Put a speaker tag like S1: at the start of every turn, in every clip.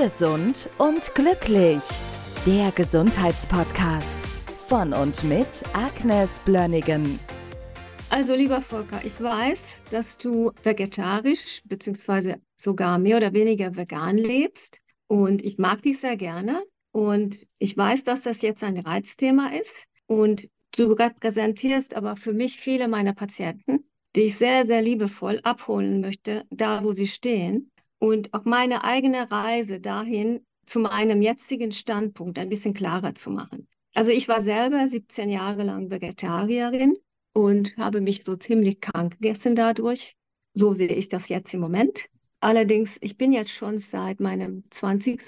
S1: Gesund und glücklich. Der Gesundheitspodcast von und mit Agnes Blönnigan.
S2: Also lieber Volker, ich weiß, dass du vegetarisch bzw. sogar mehr oder weniger vegan lebst und ich mag dich sehr gerne und ich weiß, dass das jetzt ein Reizthema ist und du repräsentierst aber für mich viele meiner Patienten, die ich sehr, sehr liebevoll abholen möchte, da wo sie stehen und auch meine eigene Reise dahin zu meinem jetzigen Standpunkt ein bisschen klarer zu machen. Also ich war selber 17 Jahre lang Vegetarierin und habe mich so ziemlich krank gegessen dadurch. So sehe ich das jetzt im Moment. Allerdings, ich bin jetzt schon seit meinem 20.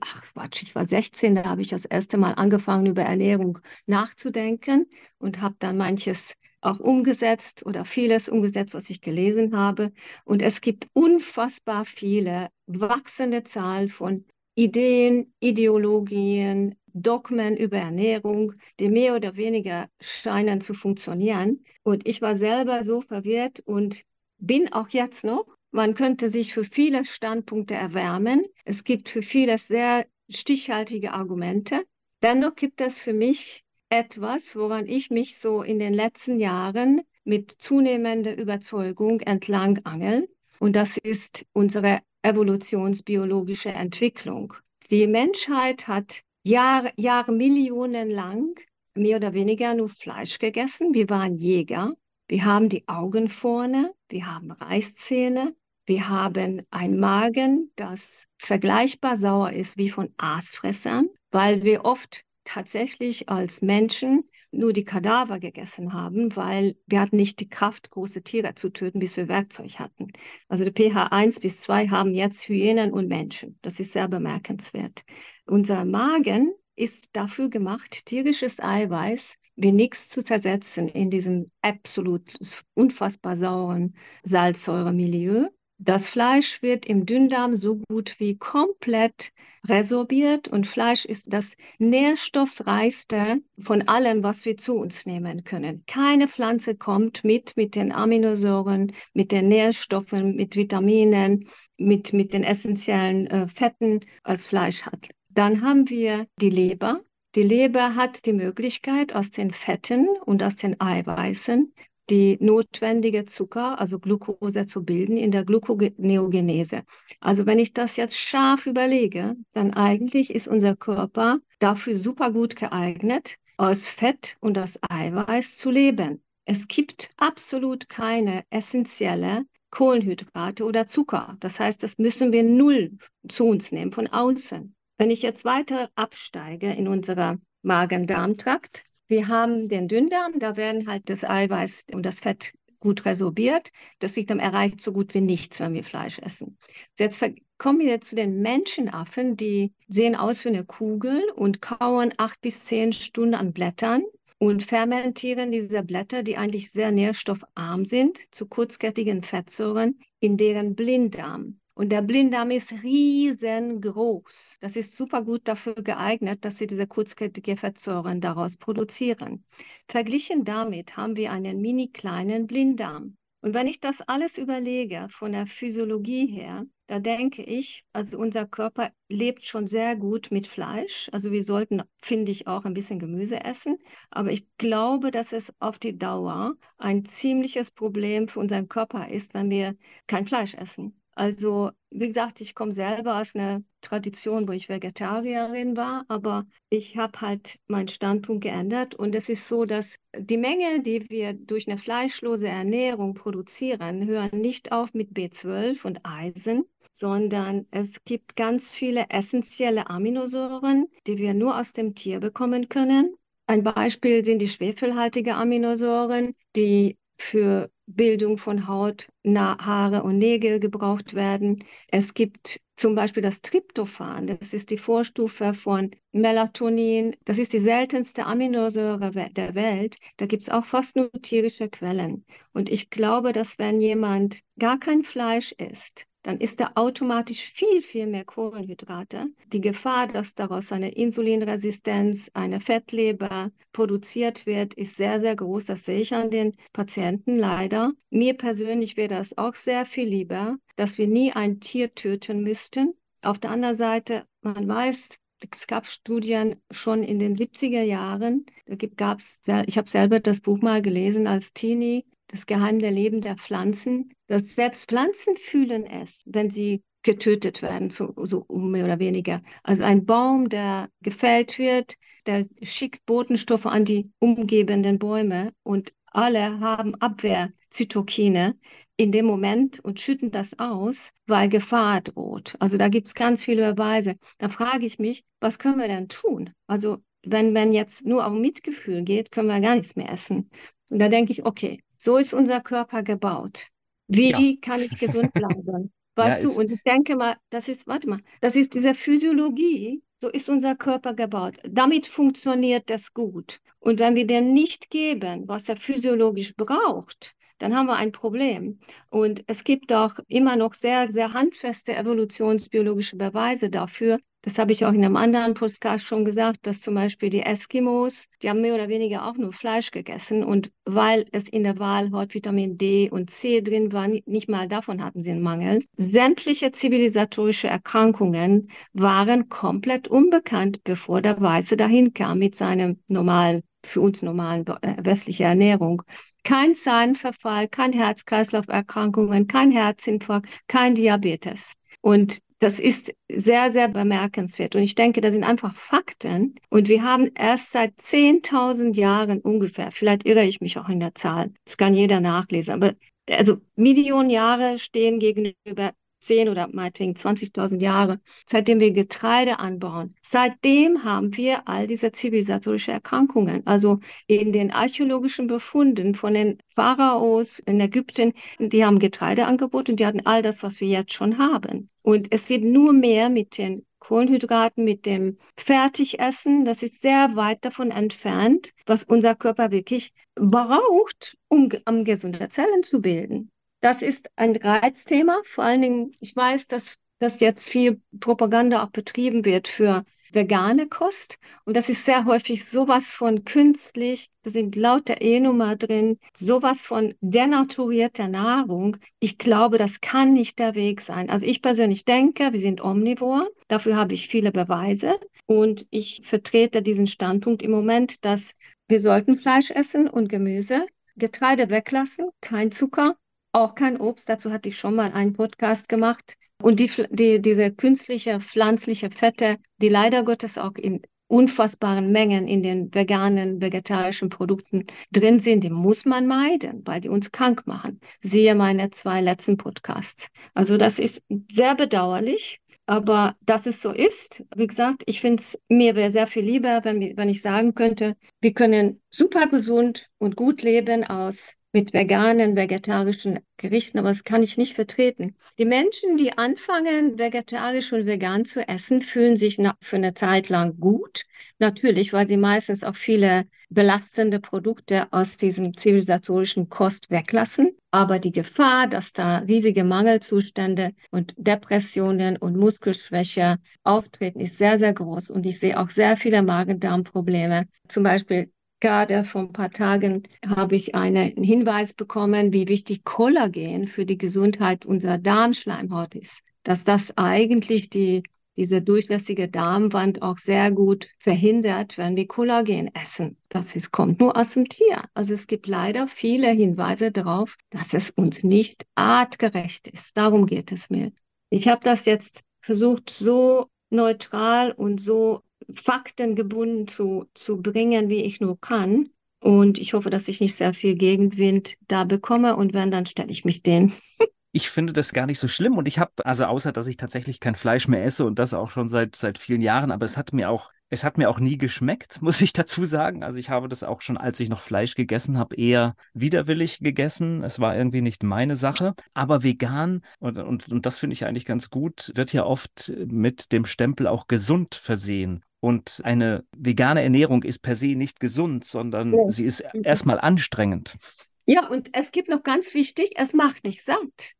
S2: Ach Quatsch, ich war 16, da habe ich das erste Mal angefangen, über Ernährung nachzudenken und habe dann manches auch umgesetzt oder vieles umgesetzt, was ich gelesen habe. Und es gibt unfassbar viele wachsende Zahl von Ideen, Ideologien, Dogmen über Ernährung, die mehr oder weniger scheinen zu funktionieren. Und ich war selber so verwirrt und bin auch jetzt noch. Man könnte sich für viele Standpunkte erwärmen. Es gibt für vieles sehr stichhaltige Argumente. Dennoch gibt es für mich etwas, woran ich mich so in den letzten Jahren mit zunehmender Überzeugung entlang angel. Und das ist unsere evolutionsbiologische Entwicklung. Die Menschheit hat Jahre, Jahre, Millionen lang mehr oder weniger nur Fleisch gegessen. Wir waren Jäger. Wir haben die Augen vorne, wir haben Reißzähne, wir haben ein Magen, das vergleichbar sauer ist wie von Aasfressern, weil wir oft tatsächlich als Menschen nur die Kadaver gegessen haben, weil wir hatten nicht die Kraft, große Tiere zu töten, bis wir Werkzeug hatten. Also die pH 1 bis 2 haben jetzt Hyänen und Menschen. Das ist sehr bemerkenswert. Unser Magen ist dafür gemacht, tierisches Eiweiß wie nichts zu zersetzen in diesem absolut unfassbar sauren Salzsäuremilieu. Das Fleisch wird im Dünndarm so gut wie komplett resorbiert und Fleisch ist das nährstoffreichste von allem, was wir zu uns nehmen können. Keine Pflanze kommt mit mit den Aminosäuren, mit den Nährstoffen, mit Vitaminen, mit, mit den essentiellen äh, Fetten, als Fleisch hat. Dann haben wir die Leber. Die Leber hat die Möglichkeit, aus den Fetten und aus den Eiweißen die notwendige Zucker, also Glucose zu bilden in der Gluconeogenese. Also wenn ich das jetzt scharf überlege, dann eigentlich ist unser Körper dafür super gut geeignet, aus Fett und aus Eiweiß zu leben. Es gibt absolut keine essentielle Kohlenhydrate oder Zucker. Das heißt, das müssen wir null zu uns nehmen von außen. Wenn ich jetzt weiter absteige in unserer Magen-Darm-Trakt, wir haben den Dünndarm, da werden halt das Eiweiß und das Fett gut resorbiert. Das Dickdarm erreicht so gut wie nichts, wenn wir Fleisch essen. Jetzt kommen wir zu den Menschenaffen, die sehen aus wie eine Kugel und kauen acht bis zehn Stunden an Blättern und fermentieren diese Blätter, die eigentlich sehr nährstoffarm sind, zu kurzkettigen Fettsäuren in deren Blinddarm. Und der Blinddarm ist riesengroß. Das ist super gut dafür geeignet, dass sie diese kurzkettige Fettsäuren daraus produzieren. Verglichen damit haben wir einen mini kleinen Blinddarm. Und wenn ich das alles überlege von der Physiologie her, da denke ich, also unser Körper lebt schon sehr gut mit Fleisch. Also wir sollten, finde ich, auch ein bisschen Gemüse essen. Aber ich glaube, dass es auf die Dauer ein ziemliches Problem für unseren Körper ist, wenn wir kein Fleisch essen. Also, wie gesagt, ich komme selber aus einer Tradition, wo ich Vegetarierin war, aber ich habe halt meinen Standpunkt geändert und es ist so, dass die Menge, die wir durch eine fleischlose Ernährung produzieren, hören nicht auf mit B12 und Eisen, sondern es gibt ganz viele essentielle Aminosäuren, die wir nur aus dem Tier bekommen können. Ein Beispiel sind die schwefelhaltigen Aminosäuren, die für Bildung von Haut, Haare und Nägel gebraucht werden. Es gibt zum Beispiel das Tryptophan, das ist die Vorstufe von Melatonin. Das ist die seltenste Aminosäure der Welt. Da gibt es auch fast nur tierische Quellen. Und ich glaube, dass wenn jemand gar kein Fleisch isst, dann ist da automatisch viel, viel mehr Kohlenhydrate. Die Gefahr, dass daraus eine Insulinresistenz, eine Fettleber produziert wird, ist sehr, sehr groß. Das sehe ich an den Patienten leider. Mir persönlich wäre das auch sehr viel lieber, dass wir nie ein Tier töten müssten, auf der anderen Seite, man weiß, es gab Studien schon in den 70er Jahren. Da gab ich habe selber das Buch mal gelesen als Teenie, Das geheime Leben der Pflanzen, dass selbst Pflanzen fühlen es, wenn sie getötet werden, so, so mehr oder weniger. Also ein Baum, der gefällt wird, der schickt Botenstoffe an die umgebenden Bäume und alle haben Abwehrzytokine in dem Moment und schütten das aus, weil Gefahr droht. Also da gibt es ganz viele Beweise. Da frage ich mich, was können wir denn tun? Also wenn man jetzt nur auf Mitgefühl geht, können wir gar nichts mehr essen. Und da denke ich, okay, so ist unser Körper gebaut. Wie ja. kann ich gesund bleiben? Weißt ja, du, und ich denke mal, das ist, warte mal, das ist diese Physiologie, so ist unser Körper gebaut. Damit funktioniert das gut. Und wenn wir dem nicht geben, was er physiologisch braucht, dann haben wir ein Problem. Und es gibt auch immer noch sehr, sehr handfeste evolutionsbiologische Beweise dafür. Das habe ich auch in einem anderen Podcast schon gesagt, dass zum Beispiel die Eskimos, die haben mehr oder weniger auch nur Fleisch gegessen. Und weil es in der Wahl Vitamin D und C drin war, nicht mal davon hatten sie einen Mangel. Sämtliche zivilisatorische Erkrankungen waren komplett unbekannt, bevor der Weiße dahin kam mit seinem normalen für uns normalen äh, westliche Ernährung kein Zahnverfall, kein Herz-Kreislauf-Erkrankungen, kein Herzinfarkt, kein Diabetes. Und das ist sehr, sehr bemerkenswert. Und ich denke, das sind einfach Fakten. Und wir haben erst seit 10.000 Jahren ungefähr, vielleicht irre ich mich auch in der Zahl, das kann jeder nachlesen, aber also Millionen Jahre stehen gegenüber 10 oder meinetwegen 20.000 Jahre, seitdem wir Getreide anbauen. Seitdem haben wir all diese zivilisatorische Erkrankungen. Also in den archäologischen Befunden von den Pharaos in Ägypten, die haben Getreide angeboten und die hatten all das, was wir jetzt schon haben. Und es wird nur mehr mit den Kohlenhydraten, mit dem Fertigessen. Das ist sehr weit davon entfernt, was unser Körper wirklich braucht, um, um gesunde Zellen zu bilden. Das ist ein Reizthema. Vor allen Dingen, ich weiß, dass, dass jetzt viel Propaganda auch betrieben wird für vegane Kost. Und das ist sehr häufig sowas von künstlich. Da sind lauter E-Nummer drin, sowas von denaturierter Nahrung. Ich glaube, das kann nicht der Weg sein. Also ich persönlich denke, wir sind omnivor. Dafür habe ich viele Beweise. Und ich vertrete diesen Standpunkt im Moment, dass wir sollten Fleisch essen und Gemüse. Getreide weglassen, kein Zucker, auch kein Obst. Dazu hatte ich schon mal einen Podcast gemacht. Und die, die, diese künstliche, pflanzliche Fette, die leider Gottes auch in unfassbaren Mengen in den veganen, vegetarischen Produkten drin sind, die muss man meiden, weil die uns krank machen. Siehe meine zwei letzten Podcasts. Also das ist sehr bedauerlich. Aber dass es so ist, wie gesagt, ich finde es mir wäre sehr viel lieber, wenn, wenn ich sagen könnte, wir können super gesund und gut leben aus mit veganen, vegetarischen Gerichten, aber das kann ich nicht vertreten. Die Menschen, die anfangen, vegetarisch und vegan zu essen, fühlen sich für eine Zeit lang gut. Natürlich, weil sie meistens auch viele belastende Produkte aus diesem zivilisatorischen Kost weglassen. Aber die Gefahr, dass da riesige Mangelzustände und Depressionen und Muskelschwäche auftreten, ist sehr, sehr groß. Und ich sehe auch sehr viele Magen-Darm-Probleme. Zum Beispiel Gerade vor ein paar Tagen habe ich einen Hinweis bekommen, wie wichtig Kollagen für die Gesundheit unserer Darmschleimhaut ist. Dass das eigentlich die, diese durchlässige Darmwand auch sehr gut verhindert, wenn wir Kollagen essen. Das ist, kommt nur aus dem Tier. Also es gibt leider viele Hinweise darauf, dass es uns nicht artgerecht ist. Darum geht es mir. Ich habe das jetzt versucht, so neutral und so faktengebunden zu, zu bringen, wie ich nur kann. Und ich hoffe, dass ich nicht sehr viel Gegenwind da bekomme. Und wenn, dann stelle ich mich den.
S3: Ich finde das gar nicht so schlimm und ich habe, also außer dass ich tatsächlich kein Fleisch mehr esse und das auch schon seit, seit vielen Jahren, aber es hat mir auch, es hat mir auch nie geschmeckt, muss ich dazu sagen. Also ich habe das auch schon, als ich noch Fleisch gegessen habe, eher widerwillig gegessen. Es war irgendwie nicht meine Sache. Aber vegan, und, und, und das finde ich eigentlich ganz gut, wird ja oft mit dem Stempel auch gesund versehen. Und eine vegane Ernährung ist per se nicht gesund, sondern ja. sie ist mhm. erstmal anstrengend.
S2: Ja, und es gibt noch ganz wichtig, es macht nicht satt.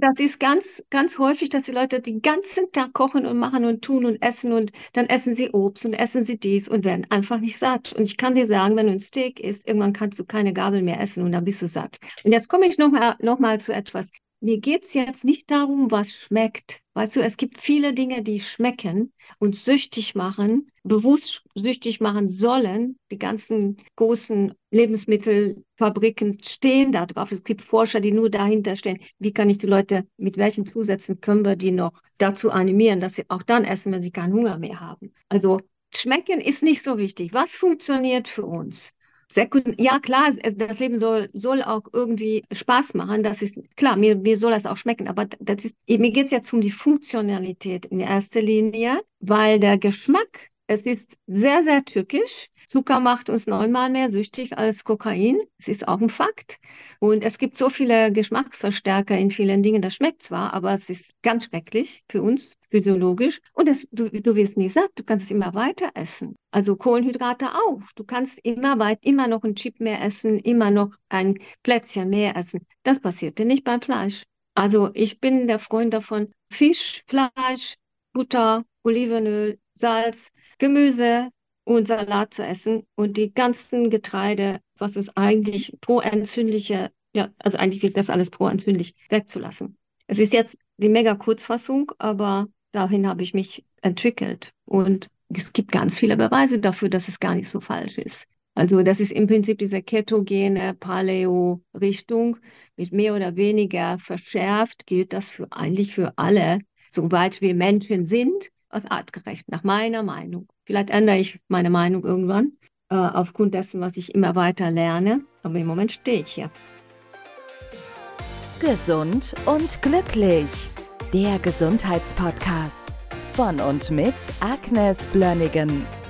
S2: Das ist ganz, ganz häufig, dass die Leute den ganzen Tag kochen und machen und tun und essen und dann essen sie Obst und essen sie dies und werden einfach nicht satt. Und ich kann dir sagen, wenn du ein Steak isst, irgendwann kannst du keine Gabel mehr essen und dann bist du satt. Und jetzt komme ich nochmal noch mal zu etwas. Mir geht es jetzt nicht darum, was schmeckt. Weißt du, es gibt viele Dinge, die schmecken und süchtig machen, bewusst süchtig machen sollen. Die ganzen großen Lebensmittelfabriken stehen da drauf. Es gibt Forscher, die nur dahinter stehen. Wie kann ich die Leute, mit welchen Zusätzen können wir die noch dazu animieren, dass sie auch dann essen, wenn sie keinen Hunger mehr haben? Also Schmecken ist nicht so wichtig. Was funktioniert für uns? Sekund ja, klar, das Leben soll, soll auch irgendwie Spaß machen. Das ist klar, mir, mir soll das auch schmecken. Aber das ist, mir geht es jetzt um die Funktionalität in erster Linie, weil der Geschmack, es ist sehr, sehr türkisch. Zucker macht uns neunmal mehr süchtig als Kokain. Das ist auch ein Fakt. Und es gibt so viele Geschmacksverstärker in vielen Dingen. Das schmeckt zwar, aber es ist ganz schrecklich für uns physiologisch. Und das, du, du wirst nie satt. Du kannst es immer weiter essen. Also Kohlenhydrate auch. Du kannst immer weit, immer noch ein Chip mehr essen, immer noch ein Plätzchen mehr essen. Das passierte nicht beim Fleisch. Also ich bin der Freund davon, Fisch, Fleisch, Butter, Olivenöl, Salz, Gemüse, und Salat zu essen und die ganzen Getreide, was es eigentlich pro-entzündliche, ja, also eigentlich wird das alles pro-entzündlich wegzulassen. Es ist jetzt die mega Kurzfassung, aber dahin habe ich mich entwickelt und es gibt ganz viele Beweise dafür, dass es gar nicht so falsch ist. Also das ist im Prinzip diese ketogene Paleo-Richtung mit mehr oder weniger verschärft, gilt das für eigentlich für alle, soweit wir Menschen sind, als artgerecht, nach meiner Meinung. Vielleicht ändere ich meine Meinung irgendwann äh, aufgrund dessen, was ich immer weiter lerne. Aber im Moment stehe ich hier.
S1: Gesund und glücklich. Der Gesundheitspodcast von und mit Agnes Blönnigan.